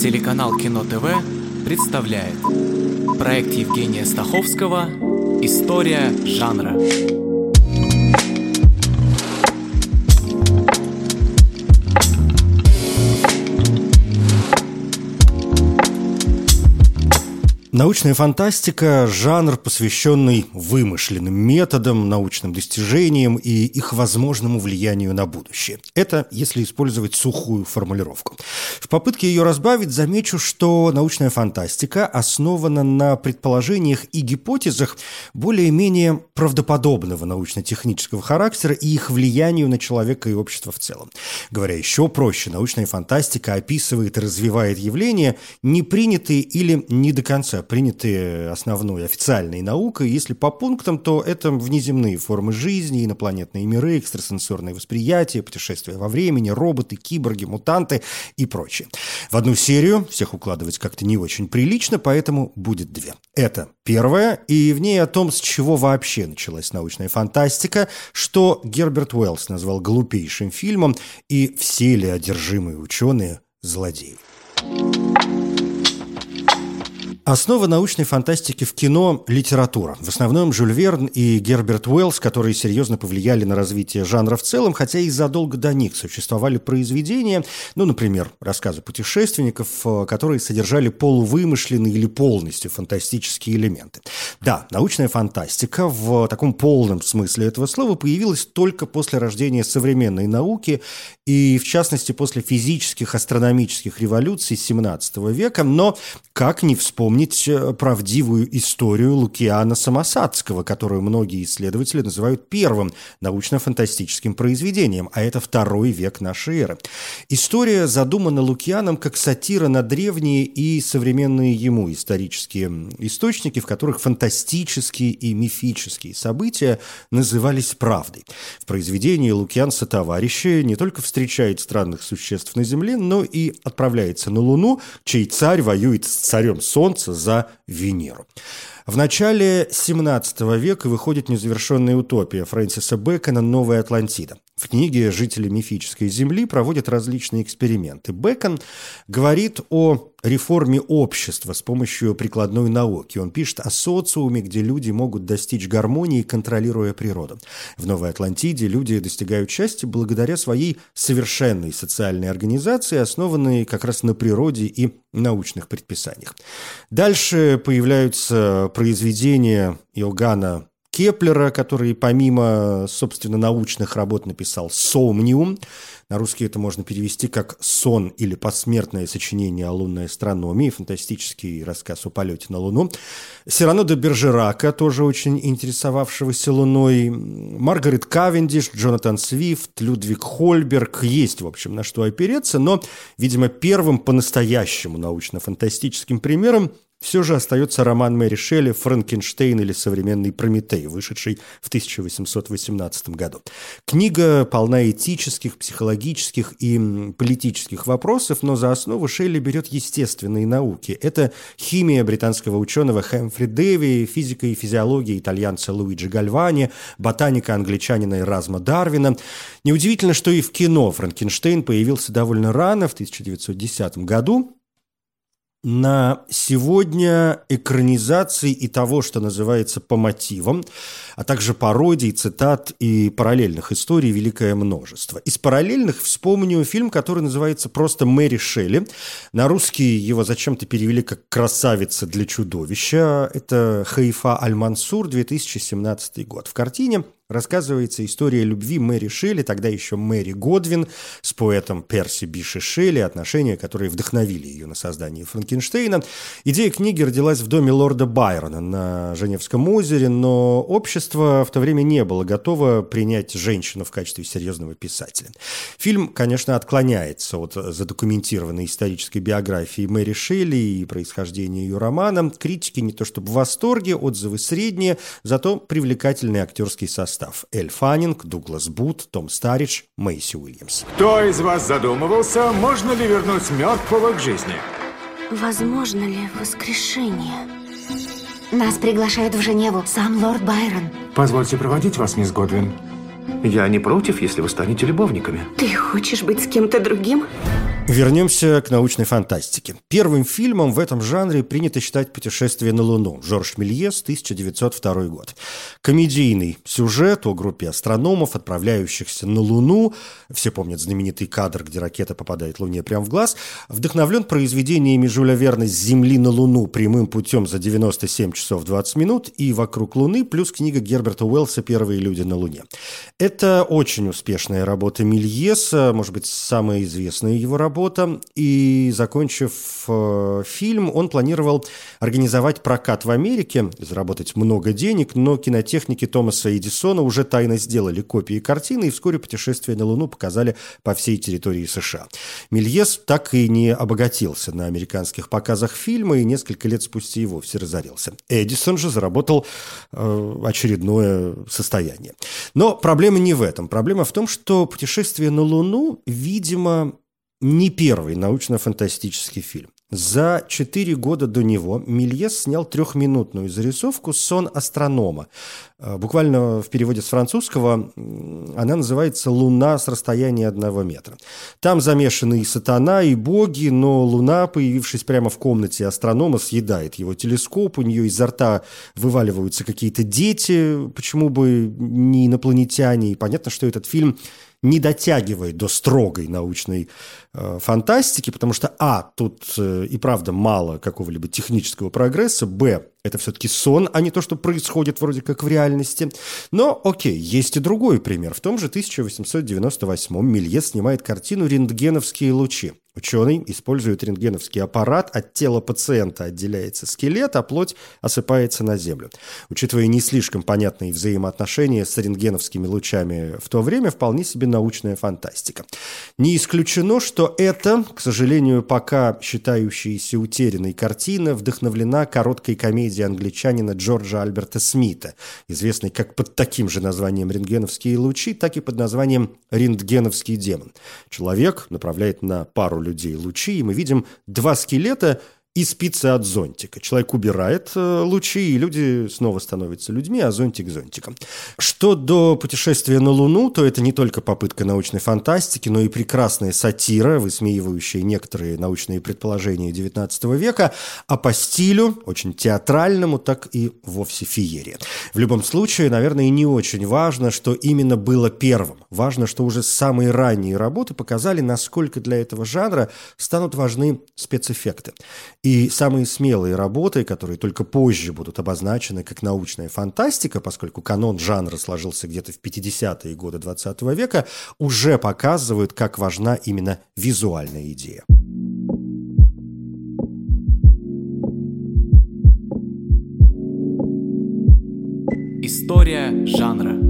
Телеканал Кино ТВ представляет проект Евгения Стаховского «История жанра». Научная фантастика – жанр, посвященный вымышленным методам, научным достижениям и их возможному влиянию на будущее. Это если использовать сухую формулировку. В попытке ее разбавить замечу, что научная фантастика основана на предположениях и гипотезах более-менее правдоподобного научно-технического характера и их влиянию на человека и общество в целом. Говоря еще проще, научная фантастика описывает и развивает явления, не принятые или не до конца принятые основной официальной наукой. Если по пунктам, то это внеземные формы жизни, инопланетные миры, экстрасенсорное восприятие, путешествия во времени, роботы, киборги, мутанты и прочее. В одну серию всех укладывать как-то не очень прилично, поэтому будет две. Это первая, и в ней о том, с чего вообще началась научная фантастика, что Герберт Уэллс назвал глупейшим фильмом, и все ли одержимые ученые злодеи. Основа научной фантастики в кино – литература. В основном Жюль Верн и Герберт Уэллс, которые серьезно повлияли на развитие жанра в целом, хотя и задолго до них существовали произведения, ну, например, рассказы путешественников, э, которые содержали полувымышленные или полностью фантастические элементы. Да, научная фантастика в таком полном смысле этого слова появилась только после рождения современной науки и, в частности, после физических астрономических революций XVII века, но, как не вспомнить, вспомнить э, правдивую историю Лукиана Самосадского, которую многие исследователи называют первым научно-фантастическим произведением, а это второй век нашей эры. История задумана Лукианом как сатира на древние и современные ему исторические источники, в которых фантастические и мифические события назывались правдой. В произведении Лукиан со товарищи не только встречает странных существ на Земле, но и отправляется на Луну, чей царь воюет с царем Солнца, за Венеру. В начале 17 века выходит незавершенная утопия Фрэнсиса Бэкона «Новая Атлантида». В книге жители мифической Земли проводят различные эксперименты. Бэкон говорит о реформе общества с помощью прикладной науки. Он пишет о социуме, где люди могут достичь гармонии, контролируя природу. В Новой Атлантиде люди достигают счастья благодаря своей совершенной социальной организации, основанной как раз на природе и научных предписаниях. Дальше появляются произведения Иоганна Кеплера, который помимо, собственно, научных работ написал «Сомниум». На русский это можно перевести как «Сон» или «Посмертное сочинение о лунной астрономии», фантастический рассказ о полете на Луну. Сирано де Бержерака, тоже очень интересовавшегося Луной. Маргарет Кавендиш, Джонатан Свифт, Людвиг Хольберг. Есть, в общем, на что опереться, но, видимо, первым по-настоящему научно-фантастическим примером – все же остается роман Мэри Шелли «Франкенштейн» или «Современный Прометей», вышедший в 1818 году. Книга полна этических, психологических и политических вопросов, но за основу Шелли берет естественные науки. Это химия британского ученого Хэмфри Дэви, физика и физиология итальянца Луиджи Гальвани, ботаника англичанина Эразма Дарвина. Неудивительно, что и в кино Франкенштейн появился довольно рано, в 1910 году, на сегодня экранизации и того, что называется по мотивам, а также пародий, цитат и параллельных историй великое множество. Из параллельных вспомню фильм, который называется просто «Мэри Шелли». На русский его зачем-то перевели как «Красавица для чудовища». Это Хаифа Аль-Мансур, 2017 год. В картине рассказывается история любви Мэри Шелли, тогда еще Мэри Годвин, с поэтом Перси Биши Шелли, отношения, которые вдохновили ее на создание Франкенштейна. Идея книги родилась в доме лорда Байрона на Женевском озере, но общество в то время не было готово принять женщину в качестве серьезного писателя. Фильм, конечно, отклоняется от задокументированной исторической биографии Мэри Шелли и происхождения ее романа. Критики не то чтобы в восторге, отзывы средние, зато привлекательный актерский состав состав. Эль Фаннинг, Дуглас Бут, Том Старидж, Мэйси Уильямс. Кто из вас задумывался, можно ли вернуть мертвого к жизни? Возможно ли воскрешение? Нас приглашают в Женеву сам лорд Байрон. Позвольте проводить вас, мисс Годвин. Я не против, если вы станете любовниками. Ты хочешь быть с кем-то другим? Вернемся к научной фантастике. Первым фильмом в этом жанре принято считать «Путешествие на Луну» Жорж Мельес, 1902 год. Комедийный сюжет о группе астрономов, отправляющихся на Луну. Все помнят знаменитый кадр, где ракета попадает Луне прямо в глаз. Вдохновлен произведениями Жюля Верна «С Земли на Луну» прямым путем за 97 часов 20 минут и «Вокруг Луны», плюс книга Герберта Уэллса «Первые люди на Луне». Это очень успешная работа Мельеса, может быть, самая известная его работа работа, и, закончив э, фильм, он планировал организовать прокат в Америке, заработать много денег, но кинотехники Томаса Эдисона уже тайно сделали копии картины, и вскоре путешествие на Луну показали по всей территории США. Мельес так и не обогатился на американских показах фильма, и несколько лет спустя и вовсе разорился. Эдисон же заработал э, очередное состояние. Но проблема не в этом. Проблема в том, что путешествие на Луну, видимо, не первый научно-фантастический фильм. За четыре года до него Мильес снял трехминутную зарисовку «Сон астронома». Э, буквально в переводе с французского она называется «Луна с расстояния одного метра». Там замешаны и сатана, и боги, но Луна, появившись прямо в комнате астронома, съедает его телескоп, у нее изо рта вываливаются какие-то дети, почему бы не инопланетяне. И понятно, что этот фильм не дотягивает до строгой научной э, фантастики, потому что, а, тут э, и правда мало какого-либо технического прогресса, б, это все-таки сон, а не то, что происходит вроде как в реальности. Но, окей, есть и другой пример. В том же 1898-м Мелье снимает картину «Рентгеновские лучи». Ученый использует рентгеновский аппарат, от тела пациента отделяется скелет, а плоть осыпается на землю. Учитывая не слишком понятные взаимоотношения с рентгеновскими лучами в то время, вполне себе научная фантастика. Не исключено, что это, к сожалению, пока считающаяся утерянной картина, вдохновлена короткой комедией англичанина Джорджа Альберта Смита, известной как под таким же названием «Рентгеновские лучи», так и под названием «Рентгеновский демон». Человек направляет на пару людей лучи, и мы видим два скелета – и спицы от зонтика. Человек убирает э, лучи, и люди снова становятся людьми, а зонтик зонтиком. Что до путешествия на Луну, то это не только попытка научной фантастики, но и прекрасная сатира, высмеивающая некоторые научные предположения XIX века, а по стилю, очень театральному, так и вовсе феерия. В любом случае, наверное, не очень важно, что именно было первым. Важно, что уже самые ранние работы показали, насколько для этого жанра станут важны спецэффекты. И самые смелые работы, которые только позже будут обозначены как научная фантастика, поскольку канон жанра сложился где-то в 50-е годы 20 века, уже показывают, как важна именно визуальная идея. История жанра.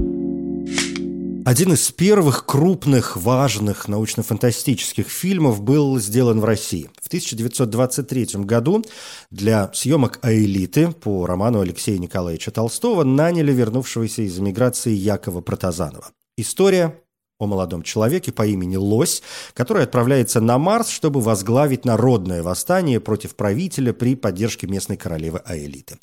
Один из первых крупных, важных научно-фантастических фильмов был сделан в России. В 1923 году для съемок «Аэлиты» по роману Алексея Николаевича Толстого наняли вернувшегося из эмиграции Якова Протазанова. История о молодом человеке по имени Лось, который отправляется на Марс, чтобы возглавить народное восстание против правителя при поддержке местной королевы Аэлиты.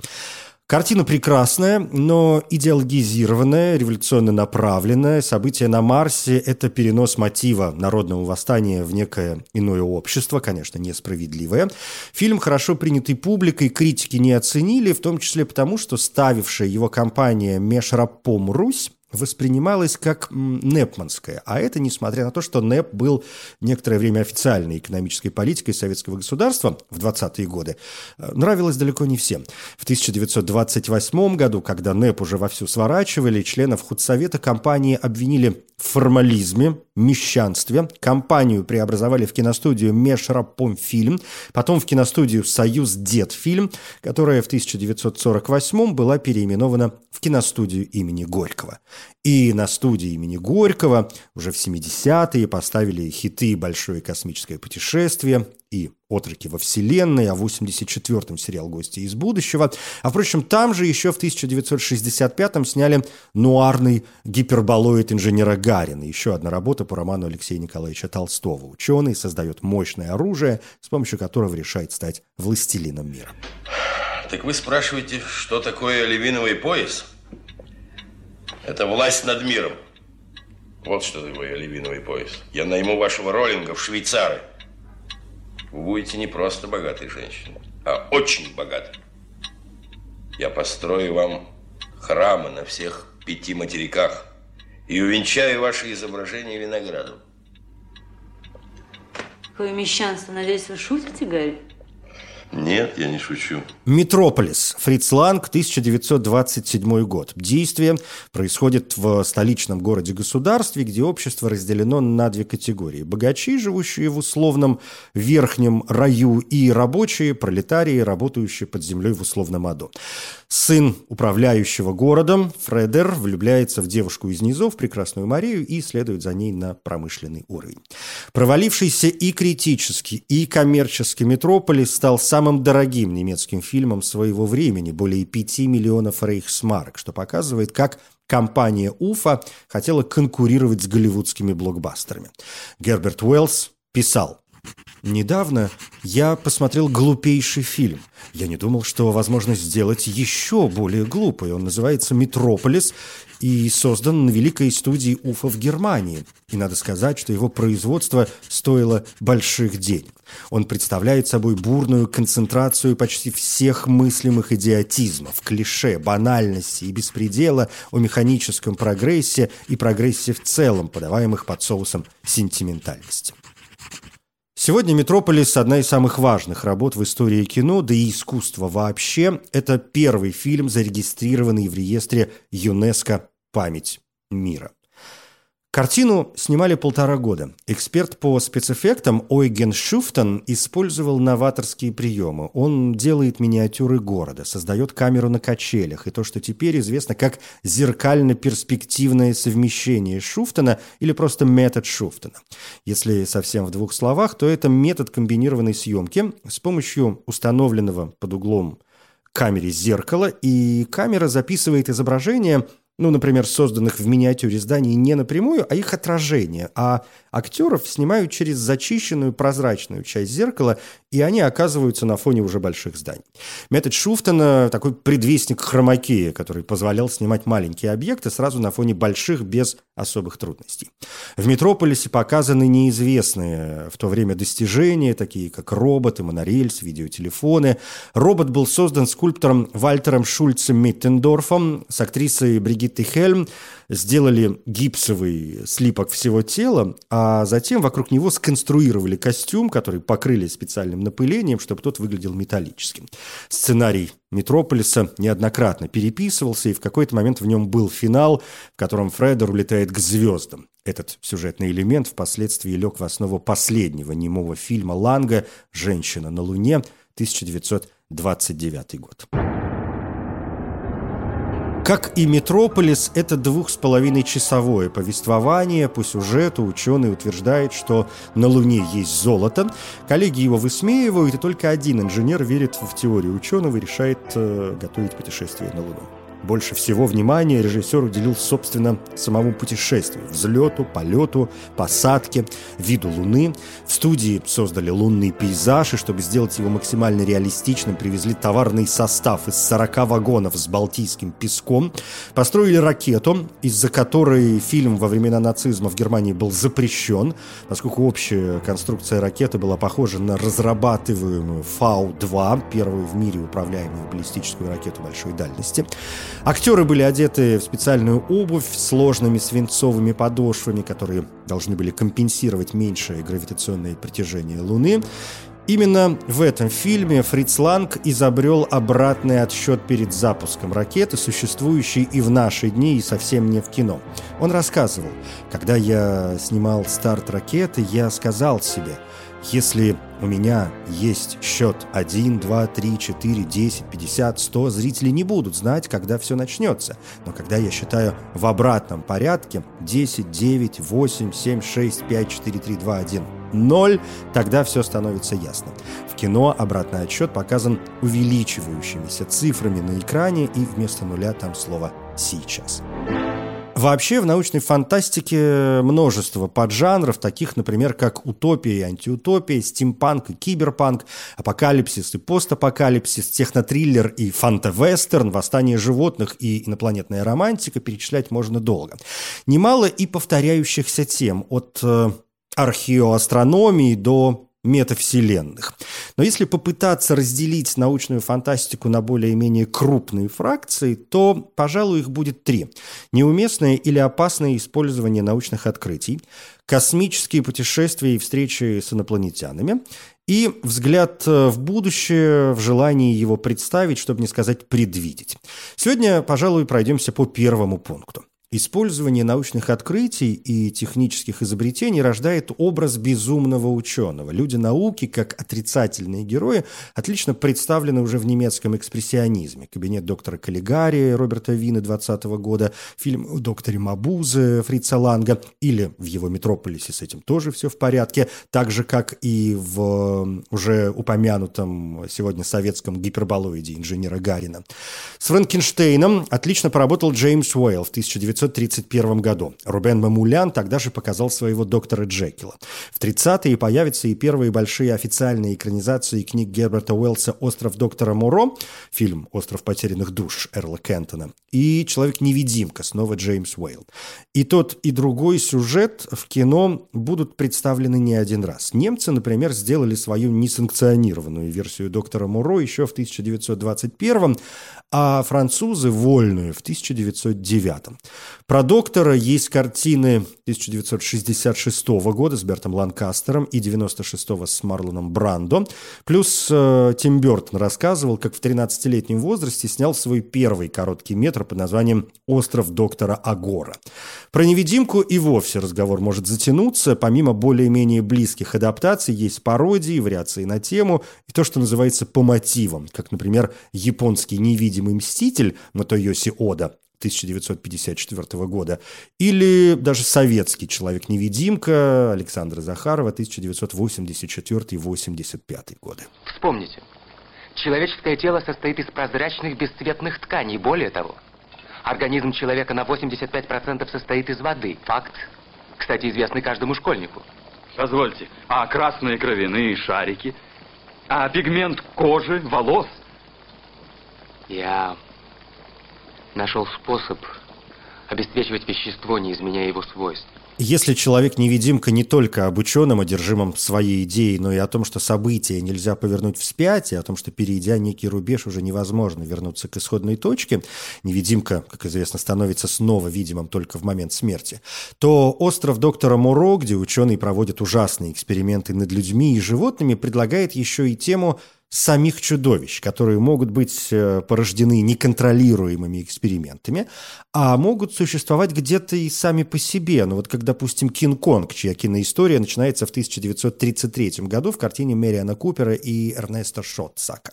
Картина прекрасная, но идеологизированная, революционно направленная. События на Марсе – это перенос мотива народного восстания в некое иное общество, конечно, несправедливое. Фильм хорошо принятый публикой, критики не оценили, в том числе потому, что ставившая его компания «Межрапом Русь» воспринималось как непманское. А это несмотря на то, что НЭП был некоторое время официальной экономической политикой советского государства в 20-е годы, э, нравилось далеко не всем. В 1928 году, когда НЭП уже вовсю сворачивали, членов худсовета компании обвинили в формализме, мещанстве. Компанию преобразовали в киностудию Межрапомфильм, потом в киностудию Союз Дедфильм, которая в 1948 была переименована в киностудию имени Горького. И на студии имени Горького уже в 70-е поставили хиты «Большое космическое путешествие» и «Отроки во Вселенной», а в 84-м сериал «Гости из будущего». А, впрочем, там же еще в 1965-м сняли нуарный гиперболоид инженера Гарина. Еще одна работа по роману Алексея Николаевича Толстого. Ученый создает мощное оружие, с помощью которого решает стать властелином мира. Так вы спрашиваете, что такое левиновый пояс? Это власть над миром. Вот что такое оливиновый пояс. Я найму вашего роллинга в швейцары. Вы будете не просто богатой женщиной, а очень богатой. Я построю вам храмы на всех пяти материках и увенчаю ваши изображения виноградом. Какое мещанство. Надеюсь, вы шутите, Гарри? Нет, я не шучу. Метрополис. Фриц Ланг, 1927 год. Действие происходит в столичном городе-государстве, где общество разделено на две категории. Богачи, живущие в условном верхнем раю, и рабочие, пролетарии, работающие под землей в условном аду. Сын управляющего городом, Фредер, влюбляется в девушку из низов, прекрасную Марию, и следует за ней на промышленный уровень. Провалившийся и критически, и коммерчески Метрополис стал самым дорогим немецким фильмом своего времени, более 5 миллионов рейхсмарок, что показывает, как компания Уфа хотела конкурировать с голливудскими блокбастерами. Герберт Уэллс писал – Недавно я посмотрел глупейший фильм. Я не думал, что возможно сделать еще более глупый. Он называется «Метрополис» и создан на великой студии Уфа в Германии. И надо сказать, что его производство стоило больших денег. Он представляет собой бурную концентрацию почти всех мыслимых идиотизмов, клише, банальности и беспредела о механическом прогрессе и прогрессе в целом, подаваемых под соусом сентиментальности. Сегодня «Метрополис» – одна из самых важных работ в истории кино, да и искусства вообще. Это первый фильм, зарегистрированный в реестре ЮНЕСКО «Память мира». Картину снимали полтора года. Эксперт по спецэффектам Ойген Шуфтон использовал новаторские приемы. Он делает миниатюры города, создает камеру на качелях и то, что теперь известно как зеркально-перспективное совмещение Шуфтона или просто метод Шуфтона. Если совсем в двух словах, то это метод комбинированной съемки с помощью установленного под углом камере зеркала, и камера записывает изображение – ну, например, созданных в миниатюре зданий не напрямую, а их отражение, а актеров снимают через зачищенную прозрачную часть зеркала, и они оказываются на фоне уже больших зданий. Метод Шуфтона – такой предвестник хромакея, который позволял снимать маленькие объекты сразу на фоне больших без особых трудностей. В «Метрополисе» показаны неизвестные в то время достижения, такие как роботы, монорельс, видеотелефоны. Робот был создан скульптором Вальтером Шульцем Миттендорфом с актрисой Бригиттой Хельм, сделали гипсовый слипок всего тела, а затем вокруг него сконструировали костюм, который покрыли специальным напылением, чтобы тот выглядел металлическим. Сценарий «Метрополиса» неоднократно переписывался, и в какой-то момент в нем был финал, в котором Фредер улетает к звездам. Этот сюжетный элемент впоследствии лег в основу последнего немого фильма Ланга «Женщина на Луне» 1929 год. Как и «Метрополис», это двух с половиной часовое повествование. По сюжету ученый утверждает, что на Луне есть золото. Коллеги его высмеивают, и только один инженер верит в теорию ученого и решает э, готовить путешествие на Луну. Больше всего внимания режиссер уделил, собственно, самому путешествию, взлету, полету, посадке, виду Луны. В студии создали лунный пейзаж, и чтобы сделать его максимально реалистичным, привезли товарный состав из 40 вагонов с балтийским песком, построили ракету, из-за которой фильм во времена нацизма в Германии был запрещен, поскольку общая конструкция ракеты была похожа на разрабатываемую Фау-2, первую в мире управляемую баллистическую ракету большой дальности. Актеры были одеты в специальную обувь с сложными свинцовыми подошвами, которые должны были компенсировать меньшее гравитационное притяжение Луны. Именно в этом фильме Фриц Ланг изобрел обратный отсчет перед запуском ракеты, существующей и в наши дни, и совсем не в кино. Он рассказывал, когда я снимал старт ракеты, я сказал себе – если у меня есть счет 1, 2, 3, 4, 10, 50, 100, зрители не будут знать, когда все начнется. Но когда я считаю в обратном порядке 10, 9, 8, 7, 6, 5, 4, 3, 2, 1, 0, тогда все становится ясно. В кино обратный отсчет показан увеличивающимися цифрами на экране, и вместо нуля там слово «сейчас». Вообще в научной фантастике множество поджанров, таких, например, как утопия и антиутопия, стимпанк и киберпанк, апокалипсис и постапокалипсис, технотриллер и фантавестерн, восстание животных и инопланетная романтика, перечислять можно долго. Немало и повторяющихся тем, от э, археоастрономии до метавселенных. Но если попытаться разделить научную фантастику на более-менее крупные фракции, то, пожалуй, их будет три. Неуместное или опасное использование научных открытий, космические путешествия и встречи с инопланетянами, и взгляд э, в будущее, в желании его представить, чтобы не сказать предвидеть. Сегодня, пожалуй, пройдемся по первому пункту. Использование научных открытий и технических изобретений рождает образ безумного ученого. Люди науки, как отрицательные герои, отлично представлены уже в немецком экспрессионизме. Кабинет доктора Каллигари Роберта Вина 20 года, фильм о докторе Мабузе Фрица Ланга, или в его «Метрополисе» с этим тоже все в порядке, так же, как и в уже упомянутом сегодня советском гиперболоиде инженера Гарина. С Франкенштейном отлично поработал Джеймс Уэйл в 1900 1931 году. Рубен Мамулян тогда же показал своего доктора Джекила. В 30-е появятся и первые большие официальные экранизации книг Герберта Уэллса «Остров доктора Муро», фильм «Остров потерянных душ» Эрла Кентона, и «Человек-невидимка» снова Джеймс Уэйл. И тот, и другой сюжет в кино будут представлены не один раз. Немцы, например, сделали свою несанкционированную версию доктора Муро еще в 1921 а французы – вольную в 1909 Про доктора есть картины 1966 года с Бертом Ланкастером и 96 с Марлоном Брандо. Плюс э, Тим Бертон рассказывал, как в 13-летнем возрасте снял свой первый короткий метр под названием «Остров доктора Агора». Про невидимку и вовсе разговор может затянуться. Помимо более-менее близких адаптаций есть пародии, вариации на тему и то, что называется по мотивам, как, например, японский невидимый мститель Матойоси Ода 1954 года, или даже советский «Человек-невидимка» Александра Захарова 1984-85 годы. Вспомните, человеческое тело состоит из прозрачных бесцветных тканей. Более того, организм человека на 85% состоит из воды. Факт, кстати, известный каждому школьнику. Позвольте, а красные кровяные шарики? А пигмент кожи, волос? Я нашел способ обеспечивать вещество, не изменяя его свойств. Если человек-невидимка не только об ученом, одержимом своей идеей, но и о том, что события нельзя повернуть вспять, и о том, что, перейдя некий рубеж, уже невозможно вернуться к исходной точке, невидимка, как известно, становится снова видимым только в момент смерти, то остров доктора Муро, где ученые проводят ужасные эксперименты над людьми и животными, предлагает еще и тему самих чудовищ, которые могут быть э, порождены неконтролируемыми экспериментами, а могут существовать где-то и сами по себе. Ну вот как, допустим, Кинг-Конг, чья киноистория начинается в 1933 году в картине Мэриана Купера и Эрнеста Шотсака.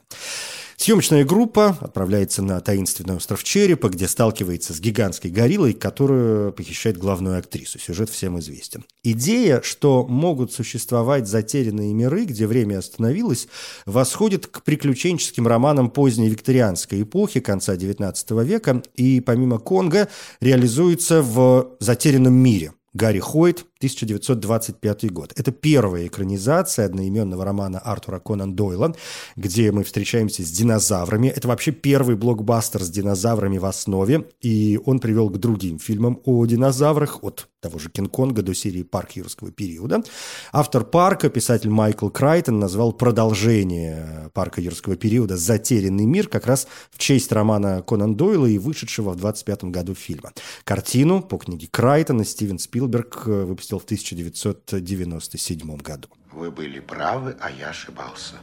Съемочная группа отправляется на таинственный остров Черепа, где сталкивается с гигантской гориллой, которую похищает главную актрису. Сюжет всем известен. Идея, что могут существовать затерянные миры, где время остановилось, восходит к приключенческим романам поздней викторианской эпохи, конца XIX века, и помимо Конга реализуется в «Затерянном мире», Гарри Хойт, 1925 год. Это первая экранизация одноименного романа Артура Конан Дойла, где мы встречаемся с динозаврами. Это вообще первый блокбастер с динозаврами в основе, и он привел к другим фильмам о динозаврах, от того же Кинг-Конга до серии «Парк юрского периода». Автор «Парка», писатель Майкл Крайтон, назвал продолжение «Парка юрского периода» «Затерянный мир» как раз в честь романа Конан Дойла и вышедшего в 25 году фильма. Картину по книге Крайтона Стивен Спилберг выпустил выпустил в 1997 году. Вы были правы, а я ошибался.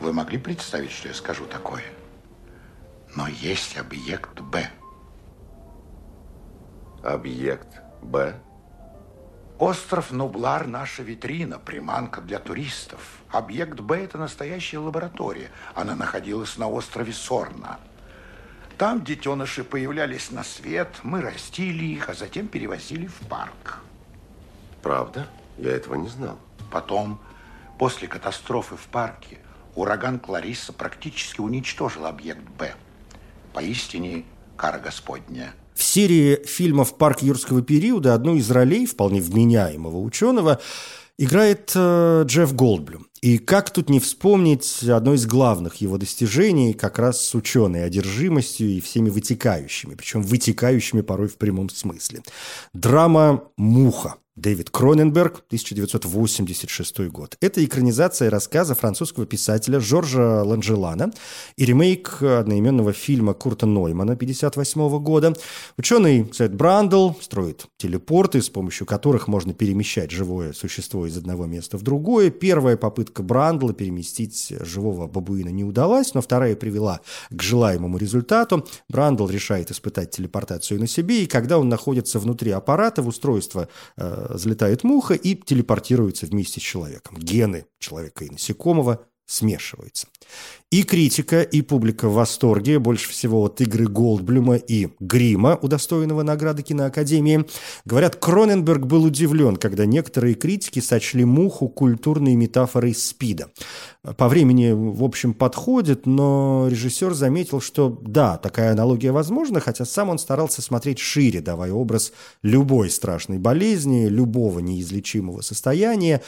Вы могли представить, что я скажу такое? Но есть объект Б. Объект Б? Остров Нублар – наша витрина, приманка для туристов. Объект Б – это настоящая лаборатория. Она находилась на острове Сорна. Там детеныши появлялись на свет, мы растили их, а затем перевозили в парк. Правда? Я этого не знал. Потом, после катастрофы в парке, ураган Клариса практически уничтожил объект Б. Поистине, кара Господня. В серии фильмов «Парк юрского периода» одну из ролей вполне вменяемого ученого играет э, Джефф Голдблюм. И как тут не вспомнить одно из главных его достижений как раз с ученой одержимостью и всеми вытекающими, причем вытекающими порой в прямом смысле. Драма «Муха» Дэвид Кроненберг, 1986 год. Это экранизация рассказа французского писателя Жоржа Ланжелана и ремейк одноименного фильма Курта Ноймана 1958 года. Ученый Сет Брандл строит телепорты, с помощью которых можно перемещать живое существо из одного места в другое. Первая попытка Брандла переместить живого бабуина не удалась, но вторая привела к желаемому результату. Брандл решает испытать телепортацию на себе, и когда он находится внутри аппарата, в устройство э, взлетает муха и телепортируется вместе с человеком. Гены человека и насекомого смешиваются. И критика, и публика в восторге, больше всего от игры Голдблюма и Грима, удостоенного награды киноакадемии. Говорят, Кроненберг был удивлен, когда некоторые критики сочли муху культурной метафорой СПИДа. По времени, в общем, подходит, но режиссер заметил, что да, такая аналогия возможна, хотя сам он старался смотреть шире, давая образ любой страшной болезни, любого неизлечимого состояния,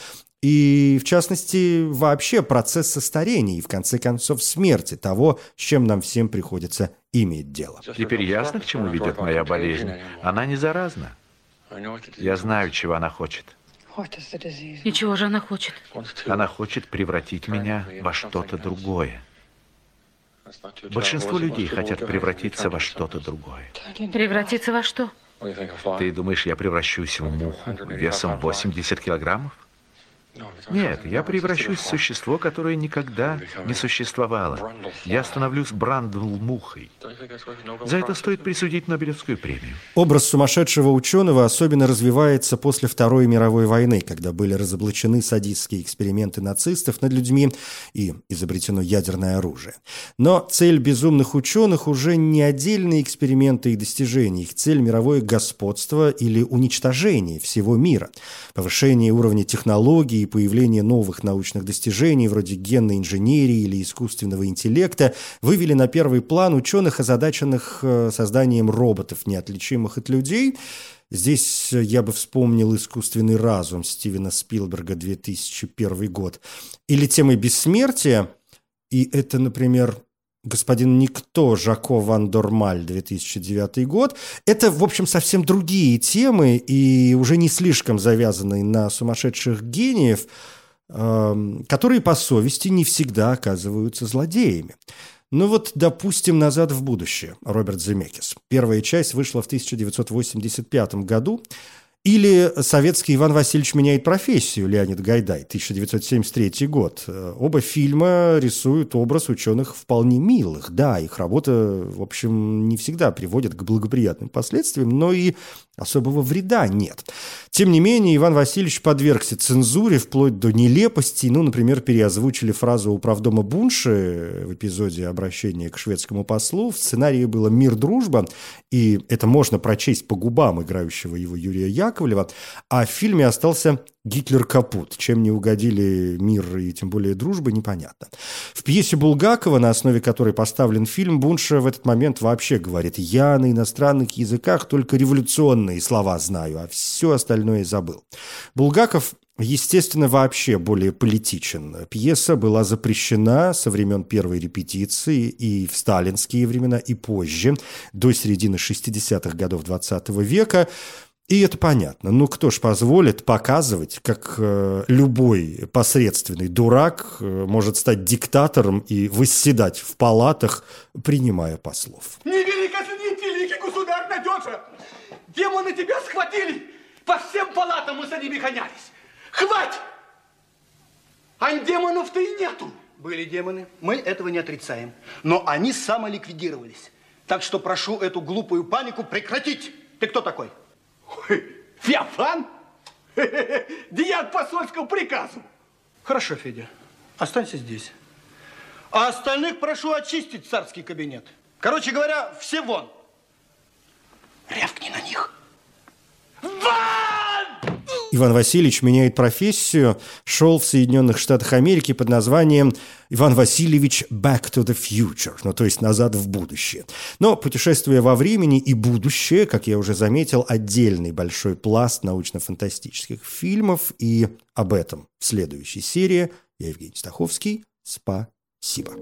и, в частности, вообще процесса старения и, в конце концов, смерти того, с чем нам всем приходится иметь дело. Теперь ясно, к чему ведет моя болезнь. Она не заразна. Я знаю, чего она хочет. И чего же она хочет? Она хочет превратить меня во что-то другое. Большинство людей хотят превратиться во что-то другое. Превратиться во что? Ты думаешь, я превращусь в муху весом 80 килограммов? Нет, я превращусь в существо, которое никогда не существовало. Я становлюсь Брандл-мухой. За это стоит присудить Нобелевскую премию. Образ сумасшедшего ученого особенно развивается после Второй мировой войны, когда были разоблачены садистские эксперименты нацистов над людьми и изобретено ядерное оружие. Но цель безумных ученых уже не отдельные эксперименты и достижения. Их цель – мировое господство или уничтожение всего мира, повышение уровня технологий и появление новых научных достижений вроде генной инженерии или искусственного интеллекта вывели на первый план ученых, озадаченных э, созданием роботов, неотличимых от людей. Здесь я бы вспомнил «Искусственный разум» Стивена Спилберга, 2001 год. Или темой бессмертия, и это, например, господин Никто, Жако Ван Дормаль, 2009 год. Это, в общем, совсем другие темы и уже не слишком завязанные на сумасшедших гениев, эм, которые по совести не всегда оказываются злодеями. Ну вот, допустим, «Назад в будущее» Роберт Земекис. Первая часть вышла в 1985 году. Или «Советский Иван Васильевич меняет профессию» Леонид Гайдай, 1973 год. Оба фильма рисуют образ ученых вполне милых. Да, их работа, в общем, не всегда приводит к благоприятным последствиям, но и особого вреда нет. Тем не менее, Иван Васильевич подвергся цензуре вплоть до нелепости. Ну, например, переозвучили фразу управдома Бунши в эпизоде обращения к шведскому послу. В сценарии было «Мир, дружба», и это можно прочесть по губам играющего его Юрия Яковлева, а в фильме остался Гитлер капут. Чем не угодили мир и тем более дружба, непонятно. В пьесе Булгакова, на основе которой поставлен фильм, Бунша в этот момент вообще говорит «Я на иностранных языках только революционные слова знаю, а все остальное забыл». Булгаков Естественно, вообще более политичен. Пьеса была запрещена со времен первой репетиции и в сталинские времена, и позже, до середины 60-х годов 20 -го века. И это понятно. Ну, кто ж позволит показывать, как э, любой посредственный дурак э, может стать диктатором и восседать в палатах, принимая послов. Не великосветитель, великий государь, Надежа! Демоны тебя схватили! По всем палатам мы за ними гонялись! Хватит! А демонов-то и нету! Были демоны, мы этого не отрицаем. Но они самоликвидировались. Так что прошу эту глупую панику прекратить. Ты кто такой? Феофан? Дьяк посольскому приказу. Хорошо, Федя. Останься здесь. А остальных прошу очистить царский кабинет. Короче говоря, все вон. Рявкни на них. Вон! Иван Васильевич меняет профессию, шел в Соединенных Штатах Америки под названием Иван Васильевич Back to the Future, ну то есть назад в будущее. Но путешествие во времени и будущее, как я уже заметил, отдельный большой пласт научно-фантастических фильмов, и об этом в следующей серии. Я Евгений Стаховский. Спасибо.